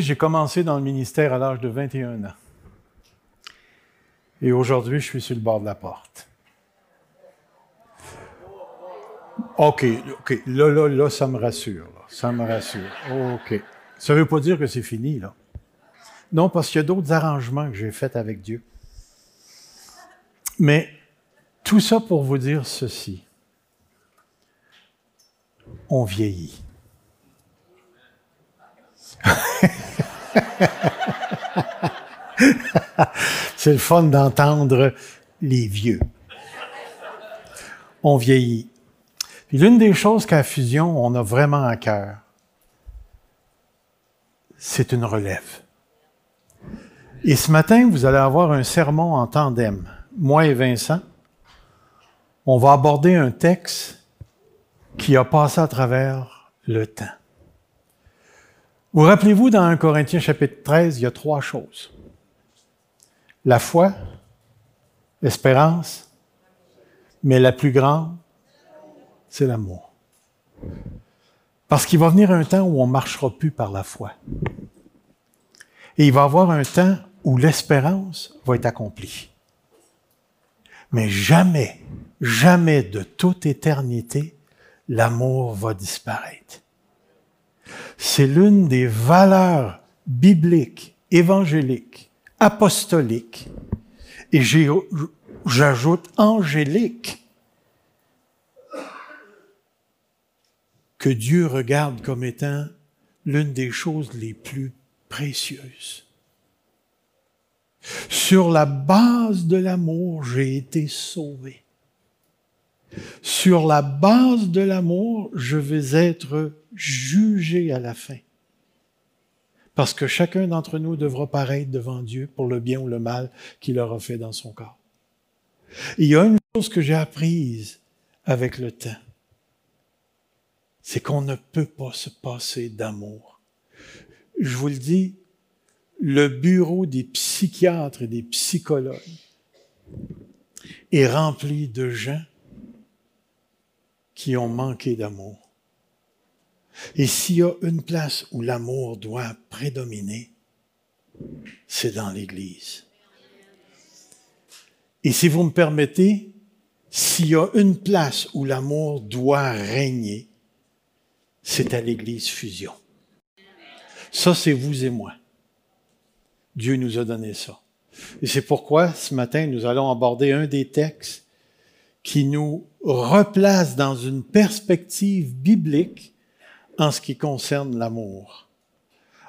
j'ai commencé dans le ministère à l'âge de 21 ans. Et aujourd'hui, je suis sur le bord de la porte. OK, OK. Là, là, là, ça me rassure. Ça me rassure. OK. Ça ne veut pas dire que c'est fini, là. Non, parce qu'il y a d'autres arrangements que j'ai faits avec Dieu. Mais tout ça pour vous dire ceci. On vieillit. C'est le fun d'entendre les vieux. On vieillit. L'une des choses qu'à Fusion, on a vraiment à cœur, c'est une relève. Et ce matin, vous allez avoir un sermon en tandem. Moi et Vincent, on va aborder un texte qui a passé à travers le temps. Vous rappelez-vous, dans 1 Corinthiens chapitre 13, il y a trois choses. La foi, l'espérance, mais la plus grande, c'est l'amour. Parce qu'il va venir un temps où on ne marchera plus par la foi. Et il va y avoir un temps où l'espérance va être accomplie. Mais jamais, jamais de toute éternité, l'amour va disparaître. C'est l'une des valeurs bibliques, évangéliques, apostoliques, et j'ajoute angélique, que Dieu regarde comme étant l'une des choses les plus précieuses. Sur la base de l'amour, j'ai été sauvé. Sur la base de l'amour, je vais être jugé à la fin. Parce que chacun d'entre nous devra paraître devant Dieu pour le bien ou le mal qu'il aura fait dans son corps. il y a une chose que j'ai apprise avec le temps, c'est qu'on ne peut pas se passer d'amour. Je vous le dis, le bureau des psychiatres et des psychologues est rempli de gens qui ont manqué d'amour. Et s'il y a une place où l'amour doit prédominer, c'est dans l'Église. Et si vous me permettez, s'il y a une place où l'amour doit régner, c'est à l'Église Fusion. Ça, c'est vous et moi. Dieu nous a donné ça. Et c'est pourquoi ce matin, nous allons aborder un des textes qui nous replace dans une perspective biblique en ce qui concerne l'amour.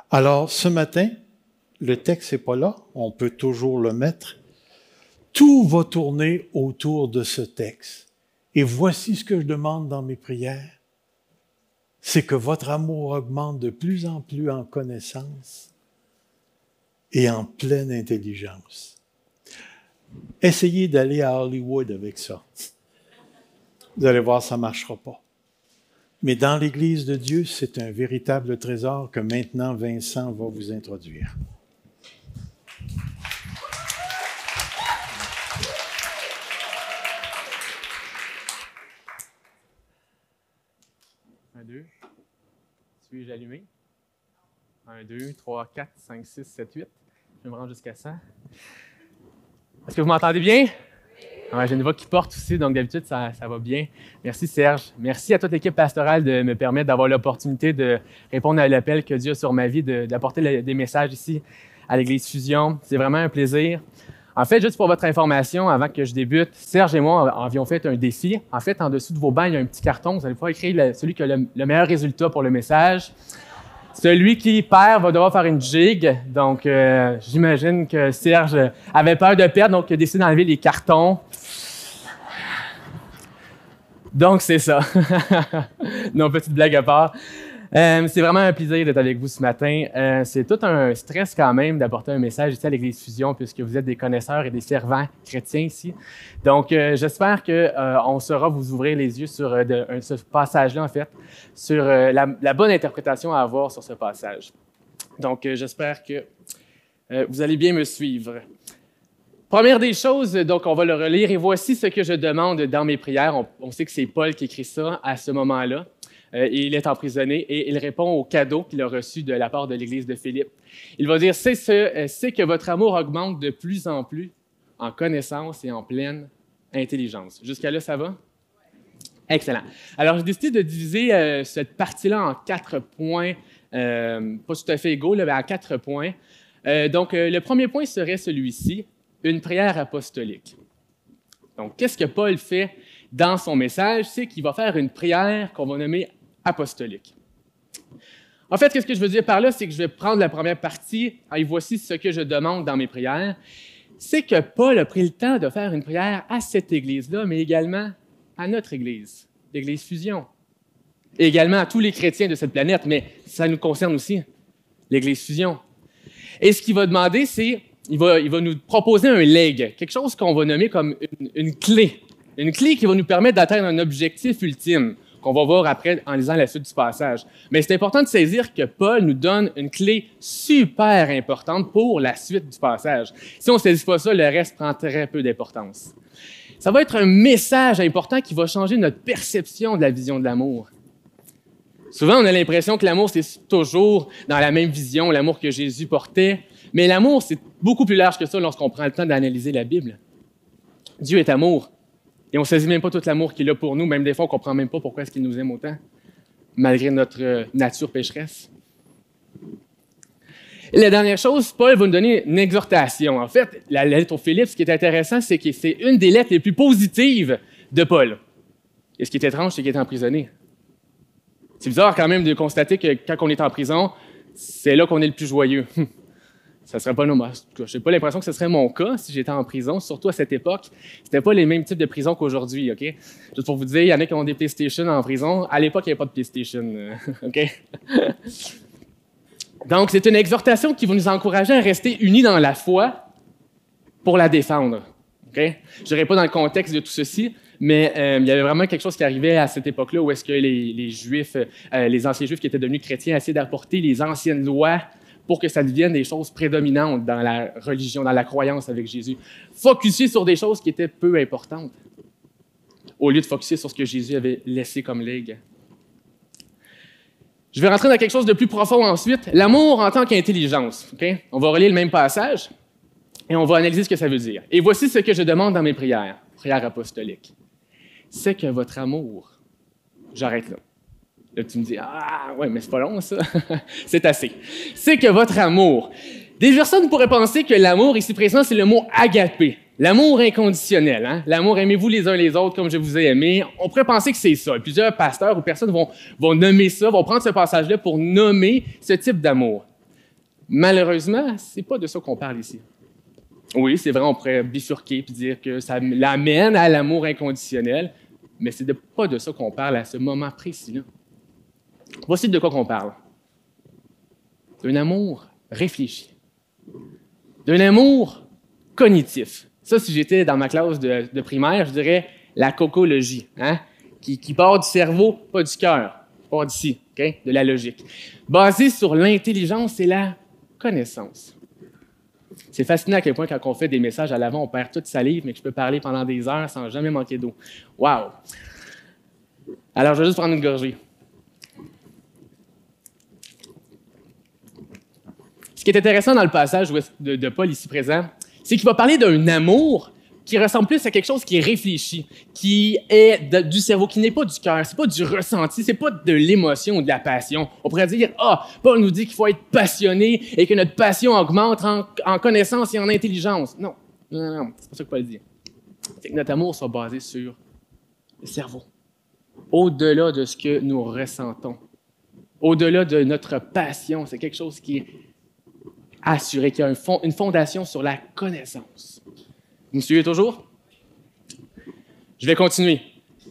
Alors, ce matin, le texte n'est pas là, on peut toujours le mettre. Tout va tourner autour de ce texte. Et voici ce que je demande dans mes prières. C'est que votre amour augmente de plus en plus en connaissance et en pleine intelligence. Essayez d'aller à Hollywood avec ça. Vous allez voir, ça ne marchera pas. Mais dans l'Église de Dieu, c'est un véritable trésor que maintenant Vincent va vous introduire. Un, deux. Suis-je allumé? Un, deux, trois, quatre, cinq, six, sept, huit. Je me rends jusqu'à ça. Est-ce que vous m'entendez bien? J'ai une voix qui porte aussi, donc d'habitude, ça, va bien. Merci Serge. Merci à toute l'équipe pastorale de me permettre d'avoir l'opportunité de répondre à l'appel que Dieu a sur ma vie, d'apporter des messages ici à l'Église Fusion. C'est vraiment un plaisir. En fait, juste pour votre information, avant que je débute, Serge et moi avions fait un défi. En fait, en dessous de vos bancs, il y a un petit carton. Vous allez pouvoir écrire celui qui a le meilleur résultat pour le message. Celui qui perd va devoir faire une jig. Donc, euh, j'imagine que Serge avait peur de perdre, donc il a décidé d'enlever les cartons. Donc, c'est ça. non, petite blague à part. Euh, c'est vraiment un plaisir d'être avec vous ce matin. Euh, c'est tout un stress quand même d'apporter un message ici à l'Église Fusion puisque vous êtes des connaisseurs et des servants chrétiens ici. Donc, euh, j'espère qu'on saura vous ouvrir les yeux sur ce passage-là, en fait, sur la, bonne interprétation à avoir sur ce passage. Donc, j'espère que vous allez bien me suivre. Première des choses, donc on va le relire et voici ce que je demande dans mes prières. On sait que c'est Paul qui écrit ça à ce moment-là. Euh, il est emprisonné et il répond au cadeau qu'il a reçu de la part de l'Église de Philippe. Il va dire, c'est ce, que votre amour augmente de plus en plus en connaissance et en pleine intelligence. Jusqu'à là, ça va? Excellent. Alors, j'ai décidé de diviser euh, cette partie-là en quatre points, euh, pas tout à fait égaux, mais en quatre points. Euh, donc, le premier point serait celui-ci, une prière apostolique. Donc, qu'est-ce que Paul fait dans son message? C'est qu'il va faire une prière qu'on va nommer apostolique. En fait, qu'est-ce que je veux dire par là? C'est que je vais prendre la première partie, et voici ce que je demande dans mes prières. C'est que Paul a pris le temps de faire une prière à cette Église-là, mais également à notre Église, l'Église Fusion. Et également à tous les chrétiens de cette planète, mais ça nous concerne aussi, l'Église Fusion. Et ce qu'il va demander, c'est, il va, il va nous proposer un leg, quelque chose qu'on va nommer comme une, clé. Une clé qui va nous permettre d'atteindre un objectif ultime qu'on va voir après en lisant la suite du passage. Mais c'est important de saisir que Paul nous donne une clé super importante pour la suite du passage. Si on ne saisit pas ça, le reste prend très peu d'importance. Ça va être un message important qui va changer notre perception de la vision de l'amour. Souvent, on a l'impression que l'amour, c'est toujours dans la même vision, l'amour que Jésus portait. Mais l'amour, c'est beaucoup plus large que ça lorsqu'on prend le temps d'analyser la Bible. Dieu est amour. Et on ne saisit même pas tout l'amour qu'il a pour nous, même des fois, on ne comprend même pas pourquoi est-ce qu'il nous aime autant, malgré notre euh, nature pécheresse. Et la dernière chose, Paul va nous donner une exhortation. En fait, la lettre aux Philippe, ce qui est intéressant, c'est que c'est une des lettres les plus positives de Paul. Et ce qui est étrange, c'est qu'il est emprisonné. C'est bizarre quand même de constater que quand on est en prison, c'est là qu'on est le plus joyeux. ça serait pas normal. Je n'ai pas l'impression que ce serait mon cas si j'étais en prison, surtout à cette époque. C'était pas les mêmes types de prisons qu'aujourd'hui, OK? Juste pour vous dire, il y en a qui ont des PlayStation en prison. À l'époque, il n'y avait pas de PlayStation, euh, OK? Donc, c'est une exhortation qui va nous encourager à rester unis dans la foi pour la défendre. Je n'irai pas dans le contexte de tout ceci, mais euh, il y avait vraiment quelque chose qui arrivait à cette époque-là où est-ce que les, Juifs, euh, les anciens Juifs qui étaient devenus chrétiens, essayaient d'apporter les anciennes lois pour que ça devienne des choses prédominantes dans la religion, dans la croyance avec Jésus. Focuser sur des choses qui étaient peu importantes, au lieu de focuser sur ce que Jésus avait laissé comme legs. Je vais rentrer dans quelque chose de plus profond ensuite. L'amour en tant qu'intelligence. On va relier le même passage et on va analyser ce que ça veut dire. Et voici ce que je demande dans mes prières, prières apostoliques. C'est que votre amour, j'arrête là. Là, tu me dis, ah, ouais, mais c'est pas long, ça. c'est assez. C'est que votre amour. Des personnes pourraient penser que l'amour ici présent, c'est le mot agapé. L'amour inconditionnel, hein? l'amour aimez-vous les uns les autres comme je vous ai aimé. On pourrait penser que c'est ça. Plusieurs pasteurs ou personnes vont, nommer ça, vont prendre ce passage-là pour nommer ce type d'amour. Malheureusement, c'est pas de ça qu'on parle ici. Oui, c'est vrai, on pourrait bifurquer et dire que ça l'amène à l'amour inconditionnel, mais c'est pas de ça qu'on parle à ce moment précis-là. Voici de quoi qu'on parle. D'un amour réfléchi. D'un amour cognitif. Ça, si j'étais dans ma classe de, primaire, je dirais la cocologie, hein? qui, part du cerveau, pas du cœur, part d'ici, de la logique. Basé sur l'intelligence et la connaissance. C'est fascinant à quel point, quand on fait des messages à l'avant, on perd toute salive, mais que je peux parler pendant des heures sans jamais manquer d'eau. Wow! Alors, je vais juste prendre une gorgée. Ce qui est intéressant dans le passage de Paul ici présent, c'est qu'il va parler d'un amour qui ressemble plus à quelque chose qui est réfléchi, qui est du cerveau, qui n'est pas du cœur, c'est pas du ressenti, c'est pas de l'émotion ou de la passion. On pourrait dire, ah, Paul nous dit qu'il faut être passionné et que notre passion augmente en, connaissance et en intelligence. Non, non, non, c'est pas ça que Paul dit. C'est que notre amour soit basé sur le cerveau, au-delà de ce que nous ressentons, au-delà de notre passion. C'est quelque chose qui est assuré, qu'il y a une fondation sur la connaissance. Vous me suivez toujours? Je vais continuer.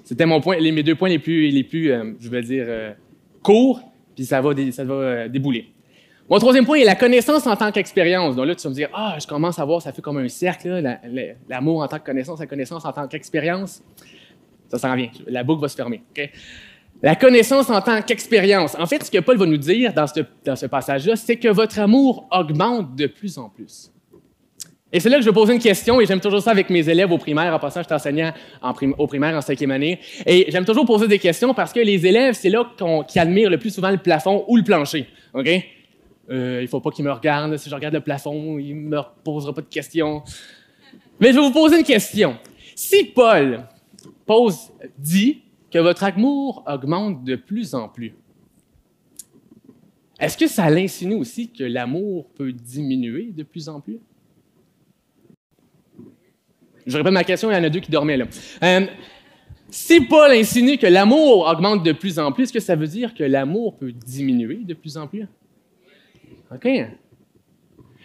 C'était mon point, mes deux points les plus, les plus euh, je vais dire, euh, courts, puis ça va, ça va euh, débouler. Mon troisième point est la connaissance en tant qu'expérience. Donc là, tu vas me dire, ah, je commence à voir, ça fait comme un cercle, l'amour en tant que connaissance, la connaissance en tant qu'expérience. Ça s'en vient. La boucle va se fermer. La connaissance en tant qu'expérience. En fait, ce que Paul va nous dire dans ce, passage-là, c'est que votre amour augmente de plus en plus. Et c'est là que je vais poser une question, et j'aime toujours ça avec mes élèves au primaire. En passant, je suis enseignant en au primaire en cinquième année. Et j'aime toujours poser des questions parce que les élèves, c'est là qui admirent le plus souvent le plafond ou le plancher. OK? Euh, il faut pas qu'ils me regardent. Si je regarde le plafond, il me posera pas de questions. Mais je vais vous poser une question. Si Paul pose, dit que votre amour augmente de plus en plus, est-ce que ça l'insinue aussi que l'amour peut diminuer de plus en plus? Je répète ma question, il y en a deux qui dormaient là. Euh, si Paul insinue que l'amour augmente de plus en plus, est-ce que ça veut dire que l'amour peut diminuer de plus en plus? OK.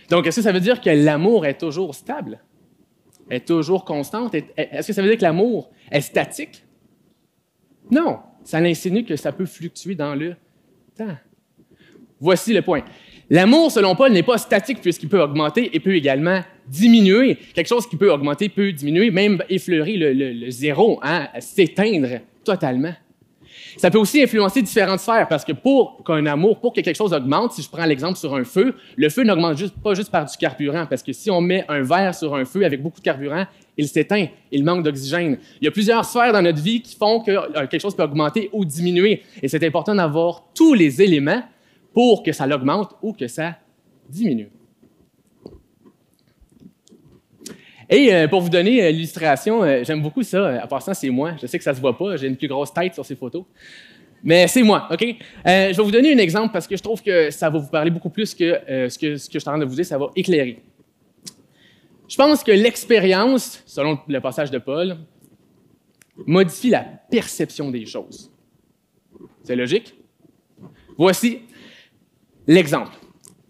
Donc, est-ce que ça veut dire que l'amour est toujours stable? Est toujours constante? Est-ce que ça veut dire que l'amour est statique? Non. Ça insinue que ça peut fluctuer dans le temps. Voici le point. L'amour, selon Paul, n'est pas statique puisqu'il peut augmenter et peut également diminuer. Quelque chose qui peut augmenter peut diminuer, même effleurer le, zéro, hein, s'éteindre totalement. Ça peut aussi influencer différentes sphères parce que pour qu'un amour, pour que quelque chose augmente, si je prends l'exemple sur un feu, le feu n'augmente juste, pas juste par du carburant parce que si on met un verre sur un feu avec beaucoup de carburant, il s'éteint, il manque d'oxygène. Il y a plusieurs sphères dans notre vie qui font que euh, quelque chose peut augmenter ou diminuer et c'est important d'avoir tous les éléments pour que ça l'augmente ou que ça diminue. Et euh, pour vous donner euh, l'illustration, euh, j'aime beaucoup ça. À passant, c'est moi. Je sais que ça ne se voit pas. J'ai une plus grosse tête sur ces photos. Mais c'est moi, OK? je vais vous donner un exemple parce que je trouve que ça va vous parler beaucoup plus que, ce, que ce que je suis en train de vous dire. Ça va éclairer. Je pense que l'expérience, selon le passage de Paul, modifie la perception des choses. C'est logique? Voici l'exemple.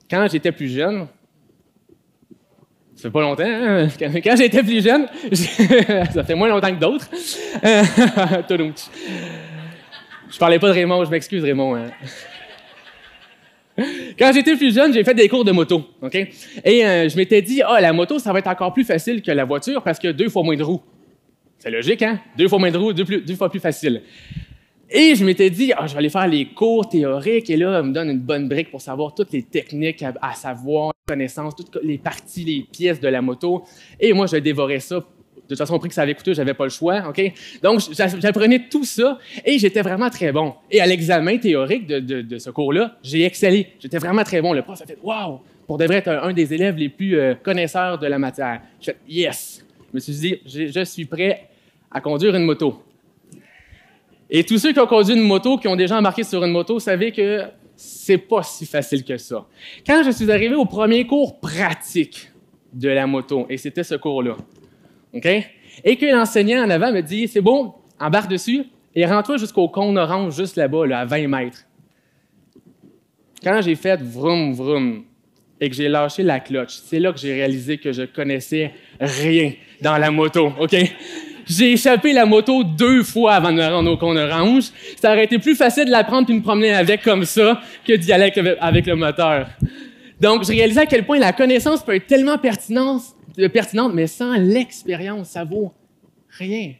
Quand j'étais plus jeune, ça fait pas longtemps, hein? quand, j'étais plus jeune, ça fait moins longtemps que d'autres. je parlais pas de Raymond, je m'excuse Raymond. Hein. Quand j'étais plus jeune, j'ai fait des cours de moto, OK? Et euh, je m'étais dit, ah, la moto, ça va être encore plus facile que la voiture parce que deux fois moins de roues. C'est logique, hein? Deux fois moins de roues, deux fois plus facile. Et je m'étais dit, ah, je vais aller faire les cours théoriques et là, on me donne une bonne brique pour savoir toutes les techniques à, savoir, les connaissances, toutes les parties, les pièces de la moto. Et moi, je dévorais ça. De toute façon, au prix que ça avait coûté, j'avais pas le choix, OK? Donc, j'apprenais tout ça et j'étais vraiment très bon. Et à l'examen théorique de, ce cours-là, j'ai excellé. J'étais vraiment très bon. Le prof a fait, wow! Pour devrait être un, des élèves les plus euh, connaisseurs de la matière. J'ai fait, yes! Je me suis dit, je suis prêt à conduire une moto. Et tous ceux qui ont conduit une moto, qui ont déjà embarqué sur une moto, savaient que c'est pas si facile que ça. Quand je suis arrivé au premier cours pratique de la moto, et c'était ce cours-là, OK? Et que l'enseignant en avant me dit C'est bon, embarque dessus et rentre-toi jusqu'au cône orange, juste là-bas, là, à 20 mètres. Quand j'ai fait vroom vroom et que j'ai lâché la cloche, c'est là que j'ai réalisé que je connaissais rien dans la moto, OK? J'ai échappé la moto deux fois avant de me rendre au cône orange. Ça aurait été plus facile de la prendre puis me promener avec comme ça que d'y aller avec le moteur. Donc, je réalisais à quel point la connaissance peut être tellement pertinente, euh, pertinente mais sans l'expérience, ça vaut rien.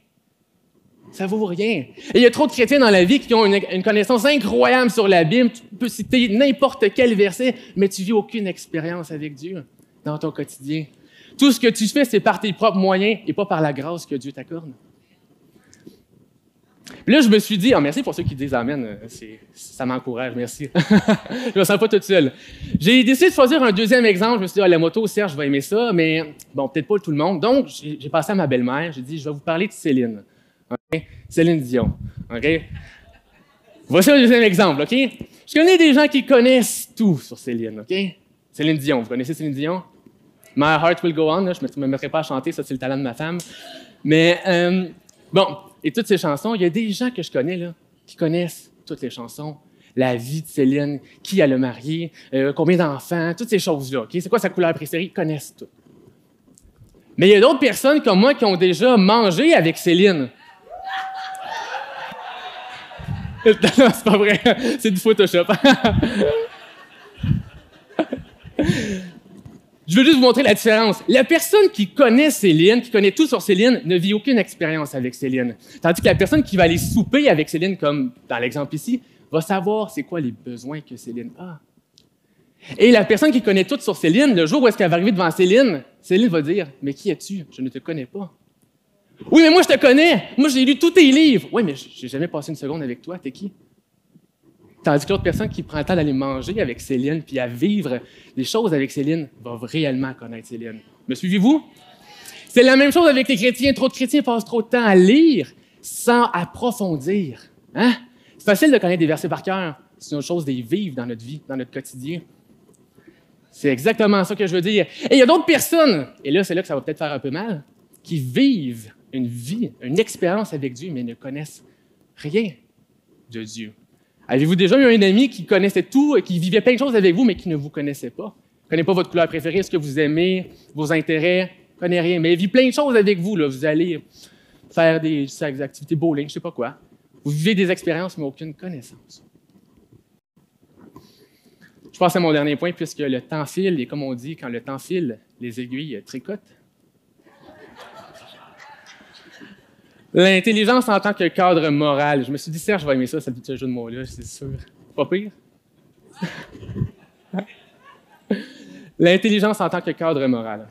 Ça vaut rien. Et il y a trop de chrétiens dans la vie qui ont une, une connaissance incroyable sur la Bible. Tu peux citer n'importe quel verset, mais tu vis aucune expérience avec Dieu dans ton quotidien. Tout ce que tu fais, c'est par tes propres moyens et pas par la grâce que Dieu t'accorde. là, je me suis dit, oh, merci pour ceux qui disent Amen, euh, ça m'encourage, merci. je me sens pas toute seule. J'ai décidé de choisir un deuxième exemple. Je me suis dit, oh, la moto, Serge, vais aimer ça, mais bon, peut-être pas tout le monde. Donc, j'ai passé à ma belle-mère, j'ai dit, je vais vous parler de Céline. Céline Dion. OK? Voici un deuxième exemple? Je connais des gens qui connaissent tout sur Céline, OK? Céline Dion, vous connaissez Céline Dion? My Heart Will Go On, je ne me, mettrai pas à chanter, ça c'est le talent de ma femme. Mais euh, bon, et toutes ces chansons, il y a des gens que je connais là, qui connaissent toutes les chansons. La vie de Céline, qui a le marié, euh, combien d'enfants, toutes ces choses-là. C'est quoi sa couleur préférée? Ils connaissent tout. Mais il y a d'autres personnes comme moi qui ont déjà mangé avec Céline. c'est pas vrai. C'est du Photoshop. Je veux juste vous montrer la différence. La personne qui connaît Céline, qui connaît tout sur Céline, ne vit aucune expérience avec Céline. Tandis que la personne qui va aller souper avec Céline, comme dans l'exemple ici, va savoir c'est quoi les besoins que Céline a. Et la personne qui connaît tout sur Céline, le jour où est-ce qu'elle va arriver devant Céline, Céline va dire Mais qui es-tu? Je ne te connais pas. Oui, mais moi je te connais. Moi j'ai lu tous tes livres. Oui, mais j'ai jamais passé une seconde avec toi. T'es qui? Tandis que l'autre personne qui prend le temps d'aller manger avec Céline puis à vivre des choses avec Céline va réellement connaître Céline. Me suivez-vous? C'est la même chose avec les chrétiens. Trop de chrétiens passent trop de temps à lire sans approfondir. Hein? C'est facile de connaître des versets par cœur. C'est une autre chose de les vivre dans notre vie, dans notre quotidien. C'est exactement ça que je veux dire. Et il y a d'autres personnes, et là, c'est là que ça va peut-être faire un peu mal, qui vivent une vie, une expérience avec Dieu, mais ne connaissent rien de Dieu. Avez-vous déjà eu un ami qui connaissait tout, qui vivait plein de choses avec vous, mais qui ne vous connaissait pas? Ne connaît pas votre couleur préférée, ce que vous aimez, vos intérêts, ne connaît rien, mais il vit plein de choses avec vous. Là. Vous allez faire des, des activités bowling, je ne sais pas quoi. Vous vivez des expériences, mais aucune connaissance. Je passe à mon dernier point, puisque le temps file, et comme on dit, quand le temps file, les aiguilles tricotent. L'intelligence en tant que cadre moral. Je me suis dit, Serge, je vais aimer ça, ce jeu de mots-là, c'est sûr. Pas pire? L'intelligence en tant que cadre moral.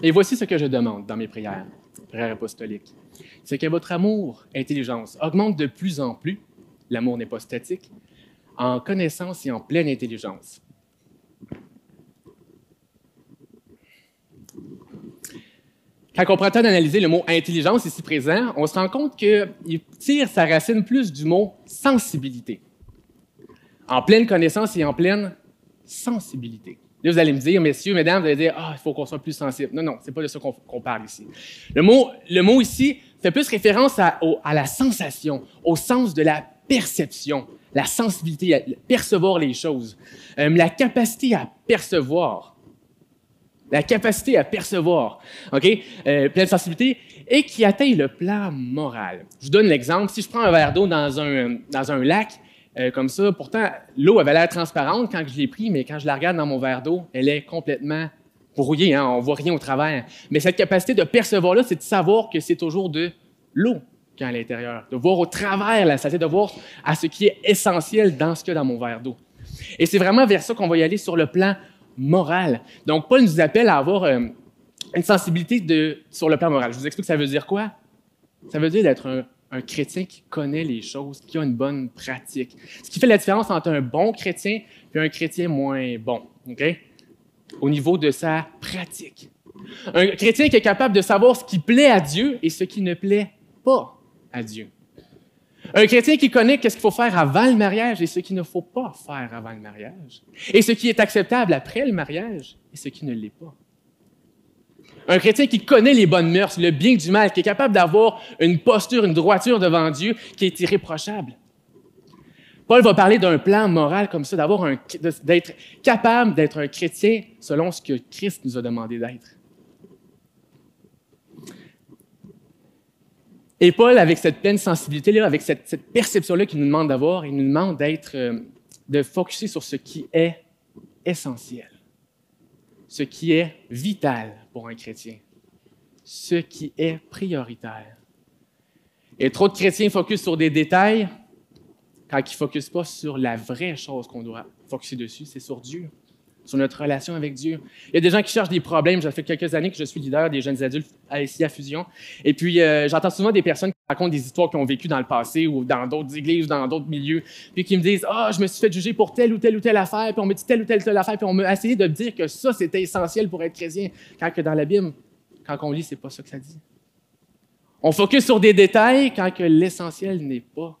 Et voici ce que je demande dans mes prières, prières apostoliques. C'est que votre amour, intelligence, augmente de plus en plus l'amour n'est pas statique, en connaissance et en pleine intelligence. Quand on prend le temps d'analyser le mot intelligence ici présent, on se rend compte qu'il tire sa racine plus du mot sensibilité. En pleine connaissance et en pleine sensibilité. Là, vous allez me dire, messieurs, mesdames, vous allez dire, ah, il faut qu'on soit plus sensible. Non, non, c'est pas de ça qu'on parle ici. Le mot, le mot ici fait plus référence à, la sensation, au sens de la perception, la sensibilité, à percevoir les choses, euh, la capacité à percevoir, la capacité à percevoir, euh, pleine sensibilité, et qui atteint le plan moral. Je vous donne l'exemple. Si je prends un verre d'eau dans un, dans un lac, euh, comme ça, pourtant, l'eau avait l'air transparente quand je l'ai pris, mais quand je la regarde dans mon verre d'eau, elle est complètement brouillée, hein, on voit rien au travers. Mais cette capacité de percevoir là, c'est de savoir que c'est toujours de l'eau à l'intérieur, de voir au travers la de voir à ce qui est essentiel dans ce qu'il y a dans mon verre d'eau. Et c'est vraiment vers ça qu'on va y aller sur le plan moral. Donc, Paul nous appelle à avoir euh, une sensibilité de, sur le plan moral. Je vous explique ça veut dire quoi? Ça veut dire d'être un, un, chrétien qui connaît les choses, qui a une bonne pratique. Ce qui fait la différence entre un bon chrétien et un chrétien moins bon, OK? Au niveau de sa pratique. Un chrétien qui est capable de savoir ce qui plaît à Dieu et ce qui ne plaît pas à Dieu. Un chrétien qui connaît qu'est-ce qu'il faut faire avant le mariage et ce qu'il ne faut pas faire avant le mariage. Et ce qui est acceptable après le mariage et ce qui ne l'est pas. Un chrétien qui connaît les bonnes mœurs, le bien du mal, qui est capable d'avoir une posture, une droiture devant Dieu qui est irréprochable. Paul va parler d'un plan moral comme ça, d'avoir d'être capable d'être un chrétien selon ce que Christ nous a demandé d'être. Et Paul, avec cette pleine sensibilité-là, avec cette, perception-là qu'il nous demande d'avoir, il nous demande d'être, euh, de focuser sur ce qui est essentiel, ce qui est vital pour un chrétien, ce qui est prioritaire. Et trop de chrétiens focusent sur des détails quand ils ne focusent pas sur la vraie chose qu'on doit focuser dessus, c'est sur Dieu sur notre relation avec Dieu. Il y a des gens qui cherchent des problèmes. Ça fait quelques années que je suis leader des jeunes adultes à Fusion. Et puis, euh, j'entends souvent des personnes qui racontent des histoires qu'ils ont vécues dans le passé ou dans d'autres églises, dans d'autres milieux, puis qui me disent Ah, oh, je me suis fait juger pour telle ou telle ou telle affaire, puis on me dit telle ou telle, telle affaire, puis on m'a essayé de me dire que ça, c'était essentiel pour être chrétien. Quand que dans la Bible, quand on lit, c'est pas ça que ça dit. On focus sur des détails quand que l'essentiel n'est pas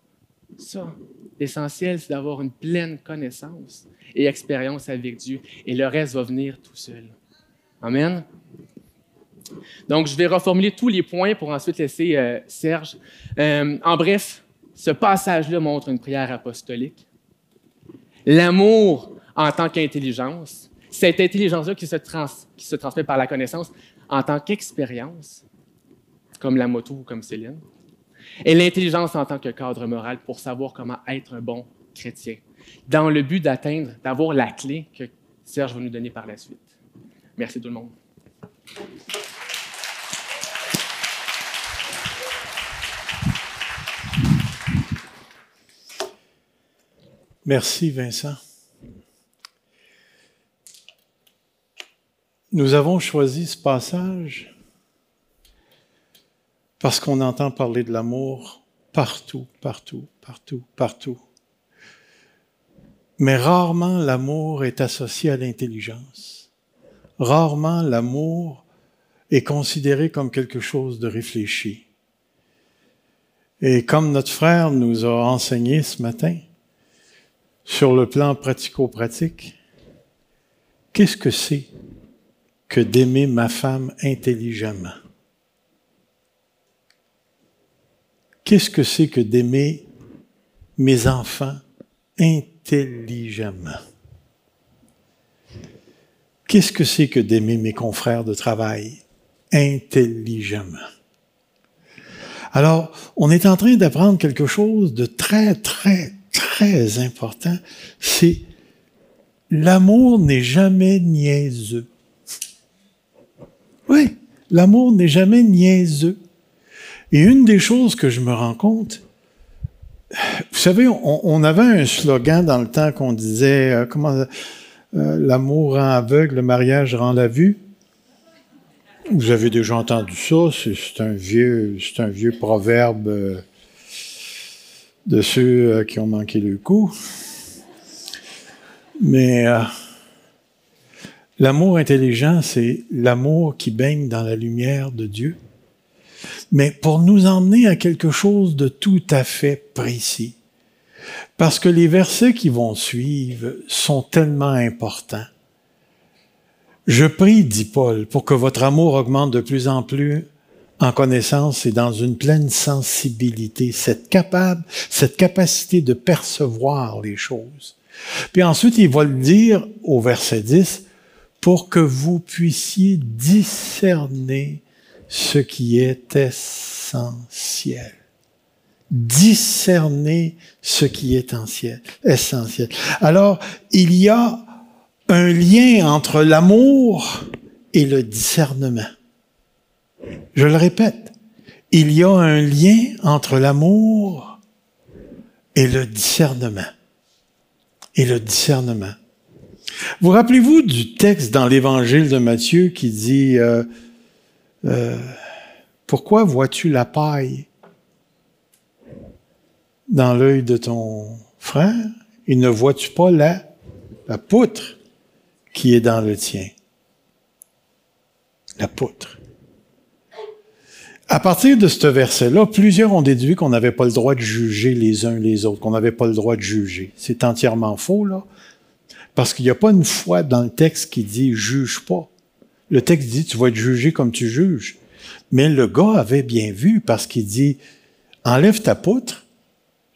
ça. L'essentiel, c'est d'avoir une pleine connaissance et expérience avec Dieu. Et le reste va venir tout seul. Amen. Donc, je vais reformuler tous les points pour ensuite laisser euh, Serge. Euh, en bref, ce passage-là montre une prière apostolique. L'amour en tant qu'intelligence, cette intelligence-là qui, qui, se transmet par la connaissance en tant qu'expérience, comme la moto ou comme Céline. Et l'intelligence en tant que cadre moral pour savoir comment être un bon chrétien dans le but d'atteindre, d'avoir la clé que Serge va nous donner par la suite. Merci tout le monde. Merci Vincent. Nous avons choisi ce passage parce qu'on entend parler de l'amour partout, partout, partout, partout. Mais rarement l'amour est associé à l'intelligence. Rarement l'amour est considéré comme quelque chose de réfléchi. Et comme notre frère nous a enseigné ce matin, sur le plan pratico-pratique, qu'est-ce que c'est que d'aimer ma femme intelligemment? Qu'est-ce que c'est que d'aimer mes enfants intelligemment? Qu'est-ce que c'est que d'aimer mes confrères de travail intelligemment? Alors, on est en train d'apprendre quelque chose de très, très, très important. C'est l'amour n'est jamais niaiseux. Oui, l'amour n'est jamais niaiseux. Et une des choses que je me rends compte, vous savez, on, avait un slogan dans le temps qu'on disait euh, comment euh, l'amour rend aveugle, le mariage rend la vue. Vous avez déjà entendu ça, c'est un vieux, c'est un vieux proverbe euh, de ceux qui ont manqué le coup. Mais l'amour intelligent, c'est l'amour qui baigne dans la lumière de Dieu mais pour nous emmener à quelque chose de tout à fait précis. Parce que les versets qui vont suivre sont tellement importants. Je prie, dit Paul, pour que votre amour augmente de plus en plus en connaissance et dans une pleine sensibilité, cette capable, cette capacité de percevoir les choses. Puis ensuite, il va le dire au verset 10, pour que vous puissiez discerner ce qui est essentiel. Discerner ce qui est essentiel. Alors, il y a un lien entre l'amour et le discernement. Je le répète, il y a un lien entre l'amour et le discernement. Et le discernement. Vous rappelez-vous du texte dans l'Évangile de Matthieu qui dit euh, euh, pourquoi vois-tu la paille dans l'œil de ton frère et ne vois-tu pas la, la poutre qui est dans le tien? La poutre. À partir de ce verset-là, plusieurs ont déduit qu'on n'avait pas le droit de juger les uns les autres, qu'on n'avait pas le droit de juger. C'est entièrement faux, là. Parce qu'il n'y a pas une fois dans le texte qui dit juge pas. Le texte dit, tu vas être jugé comme tu juges. Mais le gars avait bien vu parce qu'il dit, enlève ta poutre,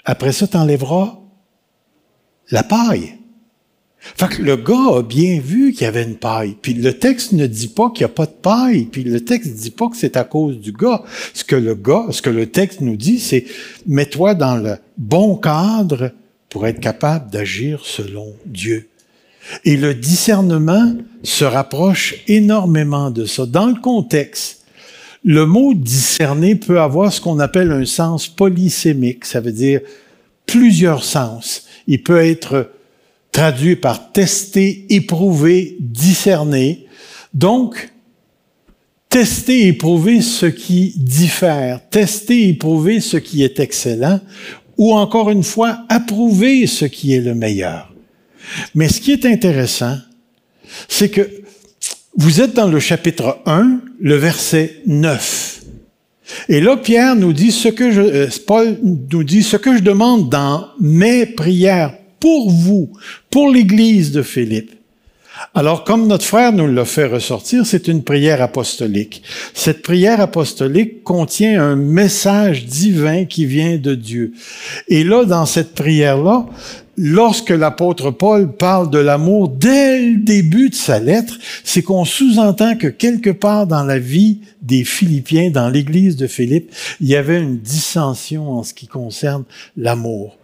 après ça, tu enlèveras la paille. Fait que le gars a bien vu qu'il y avait une paille. Puis le texte ne dit pas qu'il n'y a pas de paille. Puis le texte ne dit pas que c'est à cause du gars. Ce que le gars, ce que le texte nous dit, c'est mets-toi dans le bon cadre pour être capable d'agir selon Dieu. Et le discernement se rapproche énormément de ça. Dans le contexte, le mot discerner peut avoir ce qu'on appelle un sens polysémique, ça veut dire plusieurs sens. Il peut être traduit par tester, éprouver, discerner. Donc, tester, éprouver ce qui diffère, tester, éprouver ce qui est excellent, ou encore une fois, approuver ce qui est le meilleur. Mais ce qui est intéressant, c'est que vous êtes dans le chapitre 1, le verset 9. Et là, Pierre nous dit ce que je, euh, Paul nous dit ce que je demande dans mes prières pour vous, pour l'église de Philippe. Alors, comme notre frère nous l'a fait ressortir, c'est une prière apostolique. Cette prière apostolique contient un message divin qui vient de Dieu. Et là, dans cette prière-là, lorsque l'apôtre Paul parle de l'amour dès le début de sa lettre, c'est qu'on sous-entend que quelque part dans la vie des Philippiens, dans l'église de Philippe, il y avait une dissension en ce qui concerne l'amour.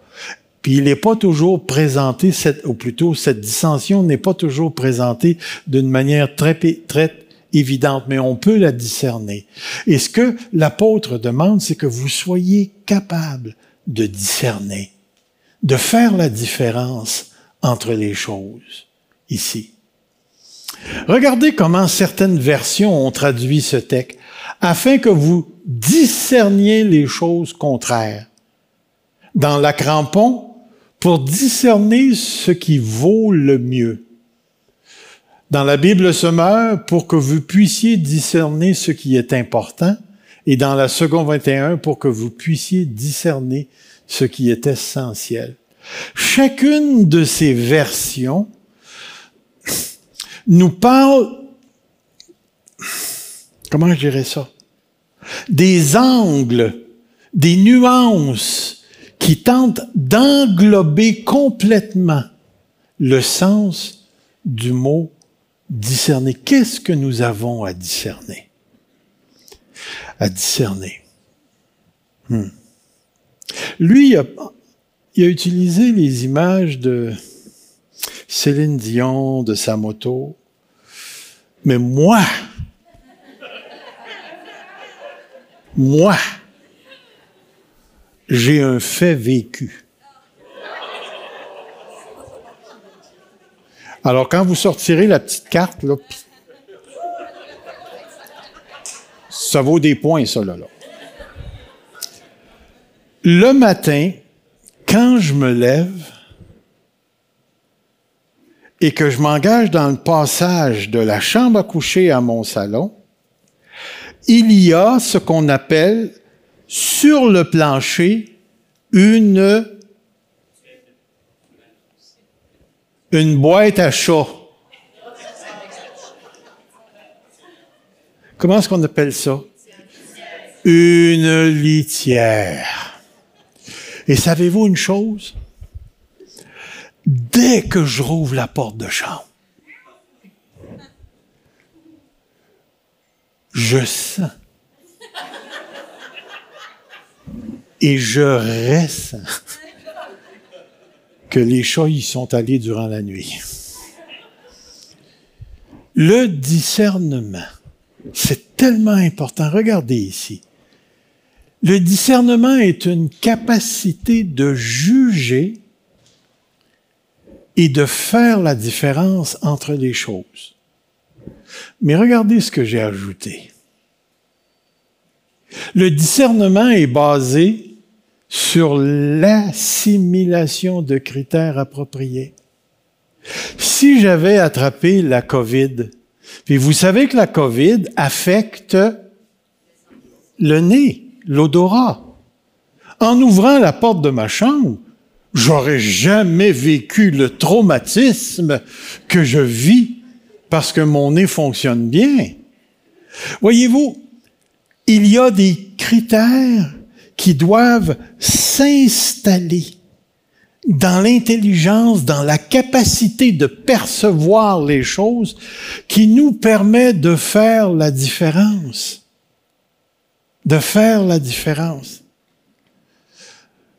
Puis il n'est pas toujours présenté, cette, ou plutôt cette dissension n'est pas toujours présentée d'une manière très, très évidente, mais on peut la discerner. Et ce que l'apôtre demande, c'est que vous soyez capable de discerner de faire la différence entre les choses ici. Regardez comment certaines versions ont traduit ce texte afin que vous discerniez les choses contraires. Dans la crampon, pour discerner ce qui vaut le mieux. Dans la Bible Semeur, pour que vous puissiez discerner ce qui est important. Et dans la seconde 21, pour que vous puissiez discerner ce qui est essentiel. Chacune de ces versions nous parle, comment je dirais ça, des angles, des nuances qui tentent d'englober complètement le sens du mot discerner. Qu'est-ce que nous avons à discerner? À discerner. Hmm. Lui, il a, il a utilisé les images de Céline Dion, de sa moto. Mais moi, moi, j'ai un fait vécu. Alors, quand vous sortirez la petite carte, là, ça vaut des points, ça, là. là. Le matin, quand je me lève et que je m'engage dans le passage de la chambre à coucher à mon salon, il y a ce qu'on appelle sur le plancher une, boîte à chat. Comment est-ce qu'on appelle ça? Une litière. Et savez-vous une chose? Dès que je rouvre la porte de chambre, je sens et je ressens que les chats y sont allés durant la nuit. Le discernement, c'est tellement important. Regardez ici. Le discernement est une capacité de juger et de faire la différence entre les choses. Mais regardez ce que j'ai ajouté. Le discernement est basé sur l'assimilation de critères appropriés. Si j'avais attrapé la COVID, puis vous savez que la COVID affecte le nez l'odorat. En ouvrant la porte de ma chambre, j'aurais jamais vécu le traumatisme que je vis parce que mon nez fonctionne bien. Voyez-vous, il y a des critères qui doivent s'installer dans l'intelligence, dans la capacité de percevoir les choses qui nous permet de faire la différence de faire la différence.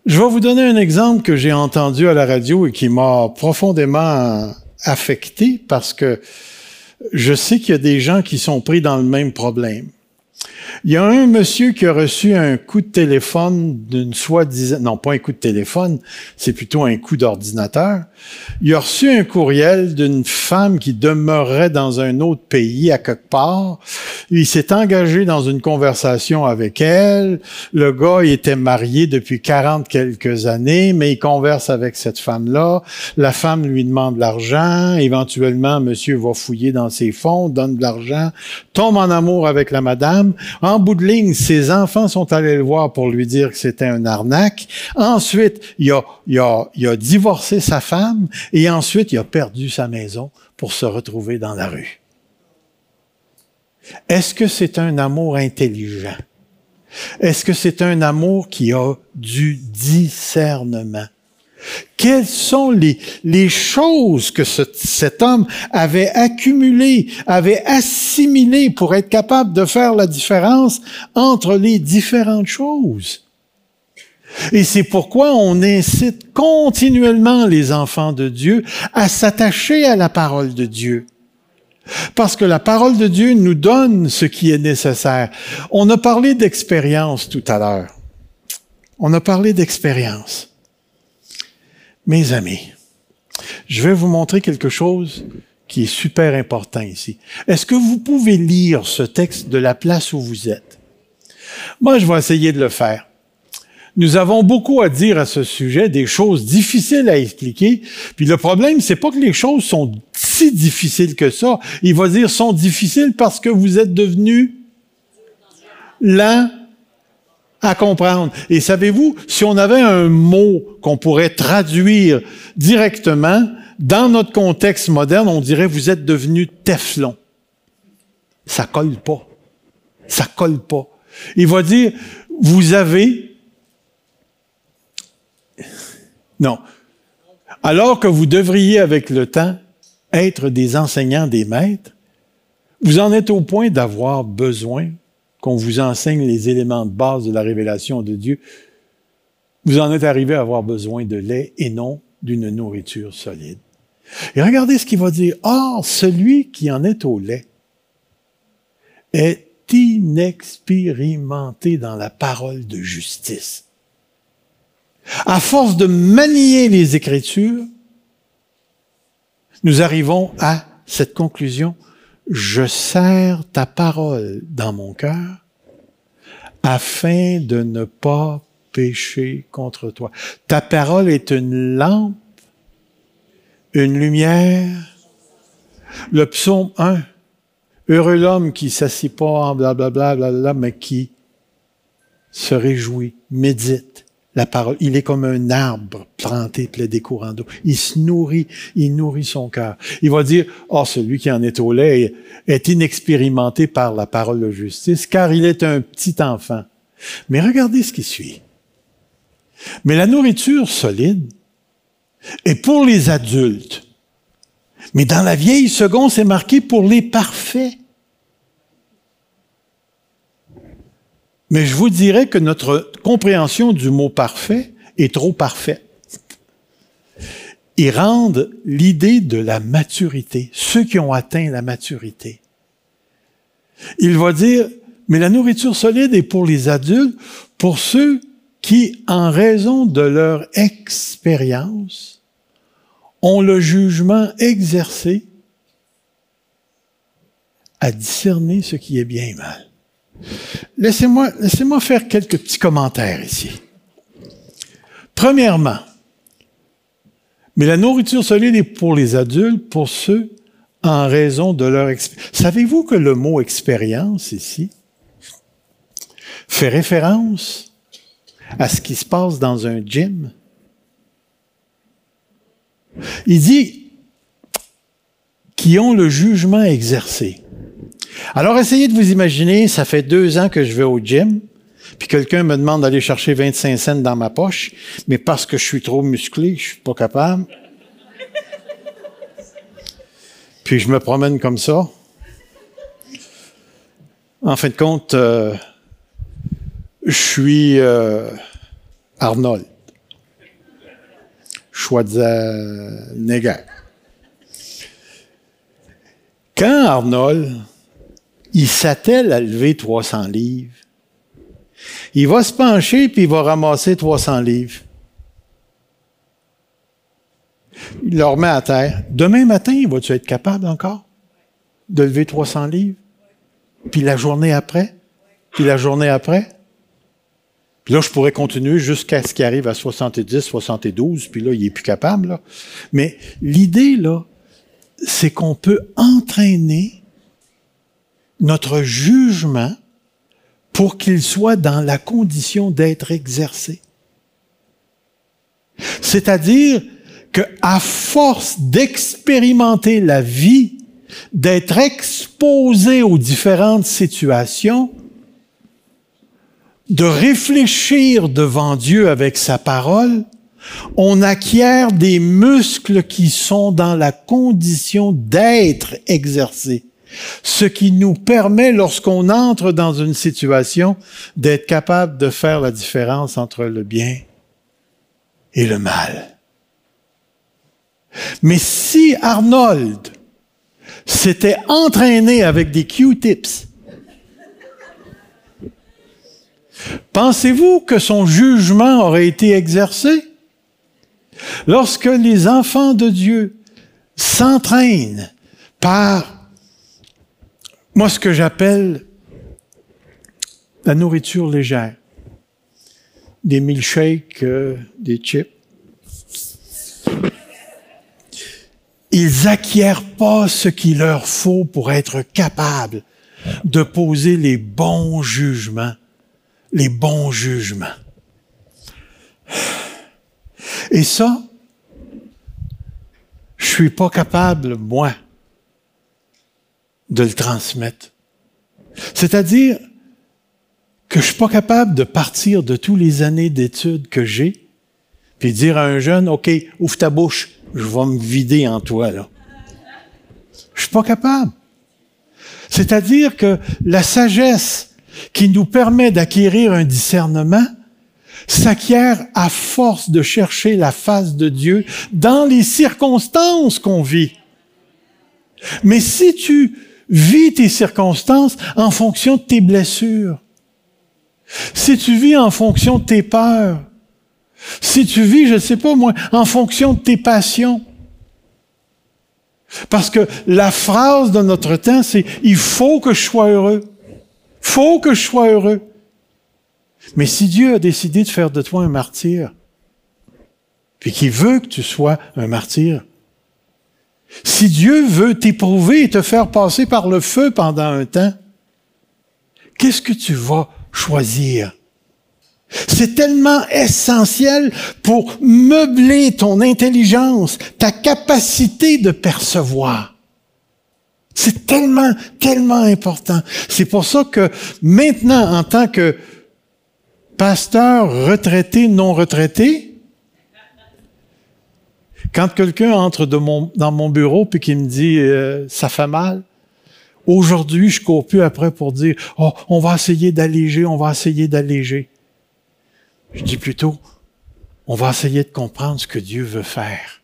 Je vais vous donner un exemple que j'ai entendu à la radio et qui m'a profondément affecté parce que je sais qu'il y a des gens qui sont pris dans le même problème. Il y a un monsieur qui a reçu un coup de téléphone d'une soi-disant, non pas un coup de téléphone, c'est plutôt un coup d'ordinateur. Il a reçu un courriel d'une femme qui demeurait dans un autre pays à quelque part. Il s'est engagé dans une conversation avec elle. Le gars, était marié depuis 40 quelques années, mais il converse avec cette femme-là. La femme lui demande de l'argent. Éventuellement, monsieur va fouiller dans ses fonds, donne de l'argent, tombe en amour avec la madame. En bout de ligne, ses enfants sont allés le voir pour lui dire que c'était un arnaque. Ensuite, il a, divorcé sa femme et ensuite, il a perdu sa maison pour se retrouver dans la rue. Est-ce que c'est un amour intelligent? Est-ce que c'est un amour qui a du discernement? Quelles sont les, choses que ce, cet homme avait accumulées, avait assimilées pour être capable de faire la différence entre les différentes choses? Et c'est pourquoi on incite continuellement les enfants de Dieu à s'attacher à la parole de Dieu. Parce que la parole de Dieu nous donne ce qui est nécessaire. On a parlé d'expérience tout à l'heure. On a parlé d'expérience. Mes amis, je vais vous montrer quelque chose qui est super important ici. Est-ce que vous pouvez lire ce texte de la place où vous êtes? Moi, je vais essayer de le faire. Nous avons beaucoup à dire à ce sujet, des choses difficiles à expliquer. Puis le problème, c'est pas que les choses sont si difficiles que ça. Il va dire sont difficiles parce que vous êtes devenus lents à comprendre. Et savez-vous, si on avait un mot qu'on pourrait traduire directement, dans notre contexte moderne, on dirait vous êtes devenu Teflon. Ça colle pas. Ça colle pas. Il va dire, vous avez... Non. Alors que vous devriez, avec le temps, être des enseignants, des maîtres, vous en êtes au point d'avoir besoin qu'on vous enseigne les éléments de base de la révélation de Dieu. Vous en êtes arrivé à avoir besoin de lait et non d'une nourriture solide. Et regardez ce qu'il va dire. Or, celui qui en est au lait est inexpérimenté dans la parole de justice. À force de manier les Écritures, nous arrivons à cette conclusion. Je serre ta parole dans mon cœur afin de ne pas pécher contre toi. Ta parole est une lampe, une lumière. Le psaume 1. Heureux l'homme qui s'assit pas en blablabla, bla, mais qui se réjouit, médite la parole. Il est comme un arbre planté plein des courants d'eau. Il se nourrit, il nourrit son cœur. Il va dire, oh, celui qui en est au lait est inexpérimenté par la parole de justice, car il est un petit enfant. Mais regardez ce qui suit. Mais la nourriture solide est pour les adultes. Mais dans la vieille seconde, c'est marqué pour les parfaits. Mais je vous dirais que notre compréhension du mot parfait est trop parfaite. Ils rendent l'idée de la maturité, ceux qui ont atteint la maturité. Il va dire, mais la nourriture solide est pour les adultes, pour ceux qui, en raison de leur expérience, ont le jugement exercé à discerner ce qui est bien et mal. Laissez-moi laissez faire quelques petits commentaires ici. Premièrement, mais la nourriture solide est pour les adultes, pour ceux en raison de leur expérience. Savez-vous que le mot expérience ici fait référence à ce qui se passe dans un gym? Il dit qui ont le jugement exercé. Alors essayez de vous imaginer, ça fait deux ans que je vais au gym, puis quelqu'un me demande d'aller chercher 25 cents dans ma poche, mais parce que je suis trop musclé, je suis pas capable. Puis je me promène comme ça. En fin de compte, euh, je suis euh, Arnold. Schwarzenegger. Quand Arnold il s'attelle à lever 300 livres. Il va se pencher puis il va ramasser 300 livres. Il le remet à terre. Demain matin, vas-tu être capable encore de lever 300 livres? Puis la journée après? Puis la journée après? Puis là, je pourrais continuer jusqu'à ce qu'il arrive à 70, 72, puis là, il est plus capable. Mais l'idée, là, c'est qu'on peut entraîner notre jugement pour qu'il soit dans la condition d'être exercé. C'est-à-dire que à force d'expérimenter la vie, d'être exposé aux différentes situations, de réfléchir devant Dieu avec sa parole, on acquiert des muscles qui sont dans la condition d'être exercés ce qui nous permet, lorsqu'on entre dans une situation, d'être capable de faire la différence entre le bien et le mal. Mais si Arnold s'était entraîné avec des Q-tips, pensez-vous que son jugement aurait été exercé? Lorsque les enfants de Dieu s'entraînent par, moi, ce que j'appelle la nourriture légère, des milkshakes, euh, des chips, ils acquièrent pas ce qu'il leur faut pour être capables de poser les bons jugements, les bons jugements. Et ça, je suis pas capable, moi, de le transmettre. C'est-à-dire que je suis pas capable de partir de tous les années d'études que j'ai, puis dire à un jeune, OK, ouvre ta bouche, je vais me vider en toi, là. Je suis pas capable. C'est-à-dire que la sagesse qui nous permet d'acquérir un discernement s'acquiert à force de chercher la face de Dieu dans les circonstances qu'on vit. Mais si tu vis tes circonstances en fonction de tes blessures, si tu vis en fonction de tes peurs, si tu vis, je ne sais pas moi, en fonction de tes passions, parce que la phrase de notre temps, c'est il faut que je sois heureux. Faut que je sois heureux. Mais si Dieu a décidé de faire de toi un martyr, puis qu'il veut que tu sois un martyr, si Dieu veut t'éprouver et te faire passer par le feu pendant un temps, qu'est-ce que tu vas choisir? C'est tellement essentiel pour meubler ton intelligence, ta capacité de percevoir. C'est tellement, tellement important. C'est pour ça que maintenant, en tant que pasteur retraité, non retraité, quand quelqu'un entre dans mon bureau puis qui me dit euh, ça fait mal, aujourd'hui je cours plus après pour dire oh on va essayer d'alléger, on va essayer d'alléger. Je dis plutôt, on va essayer de comprendre ce que Dieu veut faire.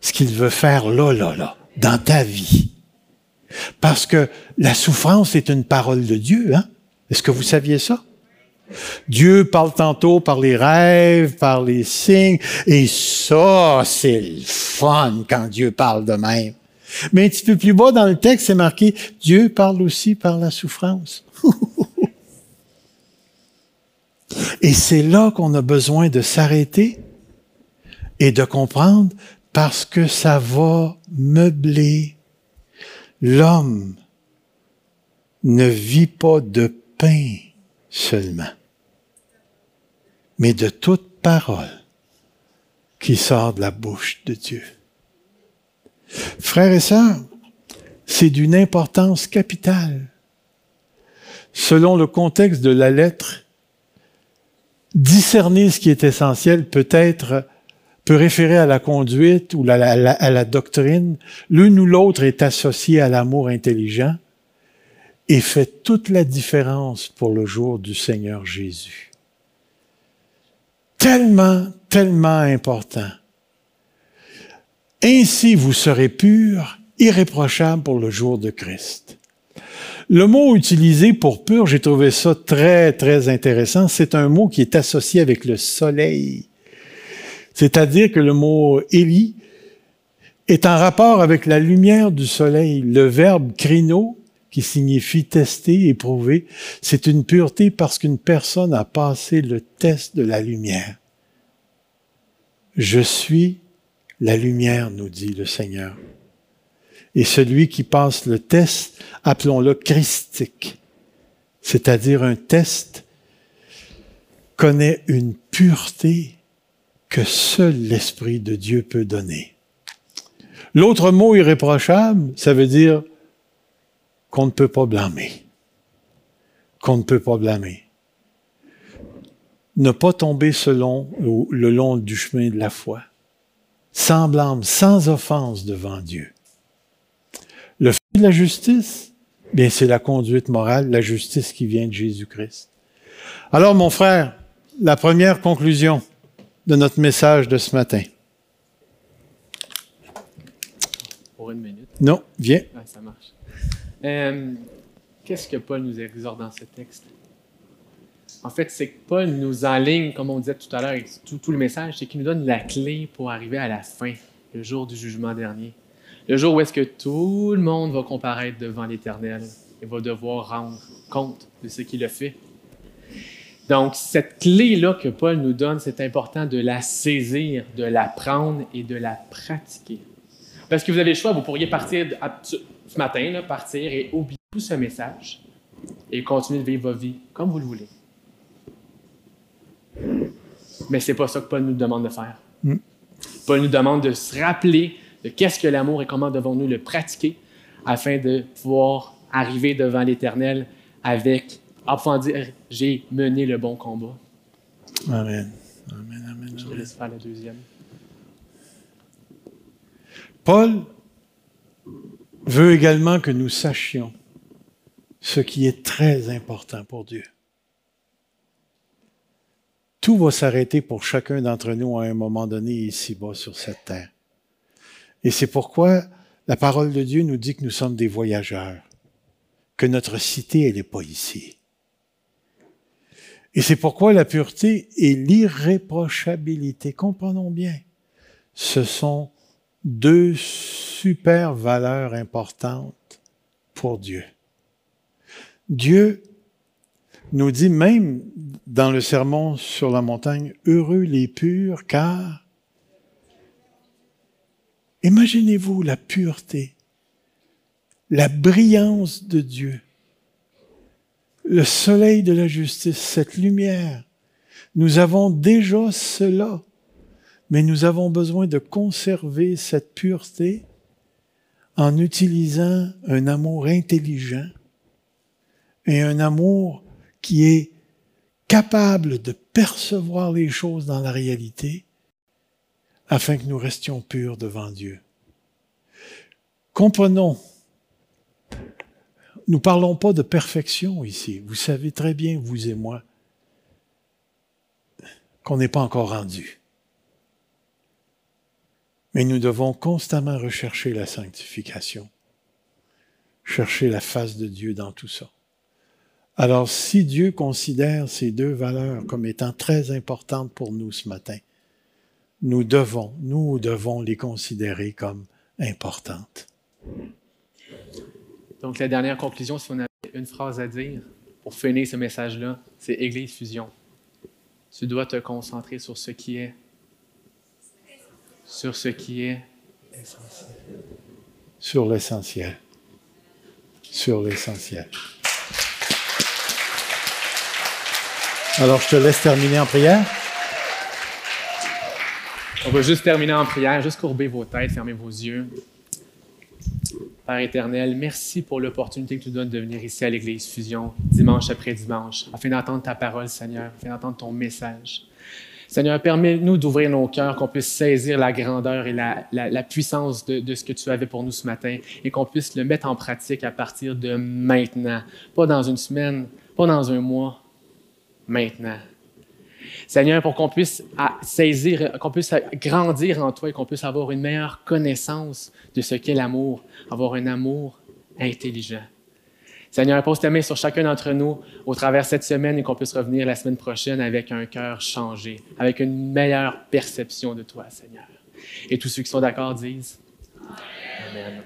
Ce qu'il veut faire là, là, là, dans ta vie. Parce que la souffrance est une parole de Dieu, hein? Est-ce que vous saviez ça? Dieu parle tantôt par les rêves, par les signes, et ça, c'est le fun quand Dieu parle de même. Mais un petit peu plus bas dans le texte, c'est marqué, Dieu parle aussi par la souffrance. Et c'est là qu'on a besoin de s'arrêter et de comprendre parce que ça va meubler. L'homme ne vit pas de pain seulement, mais de toute parole qui sort de la bouche de Dieu. Frères et sœurs, c'est d'une importance capitale. Selon le contexte de la lettre, discerner ce qui est essentiel peut-être peut référer à la conduite ou à la, doctrine. L'une ou l'autre est associé à l'amour intelligent et fait toute la différence pour le jour du Seigneur Jésus. Tellement, tellement important. Ainsi vous serez purs, irréprochables pour le jour de Christ. Le mot utilisé pour pur, j'ai trouvé ça très, très intéressant. C'est un mot qui est associé avec le soleil. C'est-à-dire que le mot Élie est en rapport avec la lumière du soleil. Le verbe crino, qui signifie tester, éprouver, c'est une pureté parce qu'une personne a passé le test de la lumière. Je suis la lumière, nous dit le Seigneur. Et celui qui passe le test, appelons-le christique, c'est-à-dire un test, connaît une pureté que seul l'Esprit de Dieu peut donner. L'autre mot irréprochable, ça veut dire qu'on ne peut pas blâmer. Qu'on ne peut pas blâmer. Ne pas tomber selon le long du chemin de la foi. Sans blâme, sans offense devant Dieu. Le fruit de la justice, bien, c'est la conduite morale, la justice qui vient de Jésus-Christ. Alors, mon frère, la première conclusion de notre message de ce matin. Pour une minute. Non, viens. Ah, ça marche. Euh, qu'est-ce que Paul nous exhorte dans ce texte? en fait, c'est que Paul nous enligne, comme on disait tout à l'heure, tout, tout le message, c'est qu'il nous donne la clé pour arriver à la fin, le jour du jugement dernier. Le jour où est-ce que tout le monde va comparaître devant l'Éternel et va devoir rendre compte de ce qu'il a fait. Donc, cette clé-là que Paul nous donne, c'est important de la saisir, de la prendre et de la pratiquer. Parce que vous avez le choix, vous pourriez partir ce matin, là, partir et oublier tout ce message et continuer de vivre votre vie comme vous le voulez. Mais c'est pas ça que Paul nous demande de faire. Mm. Paul nous demande de se rappeler de qu'est-ce que l'amour et comment devons-nous le pratiquer afin de pouvoir arriver devant l'Éternel avec, afin dire, j'ai mené le bon combat. Amen. Amen, amen, Je te laisse faire la deuxième. Paul veut également que nous sachions ce qui est très important pour Dieu. Tout va s'arrêter pour chacun d'entre nous à un moment donné ici-bas sur cette terre. Et c'est pourquoi la parole de Dieu nous dit que nous sommes des voyageurs, que notre cité, elle n'est pas ici. Et c'est pourquoi la pureté et l'irréprochabilité, comprenons bien, ce sont deux super valeurs importantes pour Dieu. Dieu nous dit même dans le sermon sur la montagne, heureux les purs, car imaginez-vous la pureté, la brillance de Dieu, le soleil de la justice, cette lumière. Nous avons déjà cela, mais nous avons besoin de conserver cette pureté en utilisant un amour intelligent et un amour qui est capable de percevoir les choses dans la réalité afin que nous restions purs devant Dieu. Comprenons, nous parlons pas de perfection ici. Vous savez très bien, vous et moi, qu'on n'est pas encore rendu. Mais nous devons constamment rechercher la sanctification, chercher la face de Dieu dans tout ça. Alors, si Dieu considère ces deux valeurs comme étant très importantes pour nous ce matin, nous devons, nous devons les considérer comme importantes. Donc, la dernière conclusion, si on avait une phrase à dire pour finir ce message-là, c'est Église Fusion. Tu dois te concentrer sur ce qui est, sur ce qui est essentiel. Sur l'essentiel. Sur l'essentiel. Alors, je te laisse terminer en prière. On va juste terminer en prière, juste courber vos têtes, fermer vos yeux. Père éternel, merci pour l'opportunité que tu donnes de venir ici à l'Église Fusion, dimanche après dimanche, afin d'entendre ta parole, Seigneur, afin d'entendre ton message. Seigneur, permets-nous d'ouvrir nos cœurs, qu'on puisse saisir la grandeur et la, puissance de, de, ce que tu avais pour nous ce matin et qu'on puisse le mettre en pratique à partir de maintenant. Pas dans une semaine, pas dans un mois, maintenant. Seigneur, pour qu'on puisse saisir, qu'on puisse grandir en toi et qu'on puisse avoir une meilleure connaissance de ce qu'est l'amour, avoir un amour intelligent. Seigneur, pose ta main sur chacun d'entre nous au travers cette semaine et qu'on puisse revenir la semaine prochaine avec un cœur changé, avec une meilleure perception de toi, Seigneur. Et tous ceux qui sont d'accord disent Amen.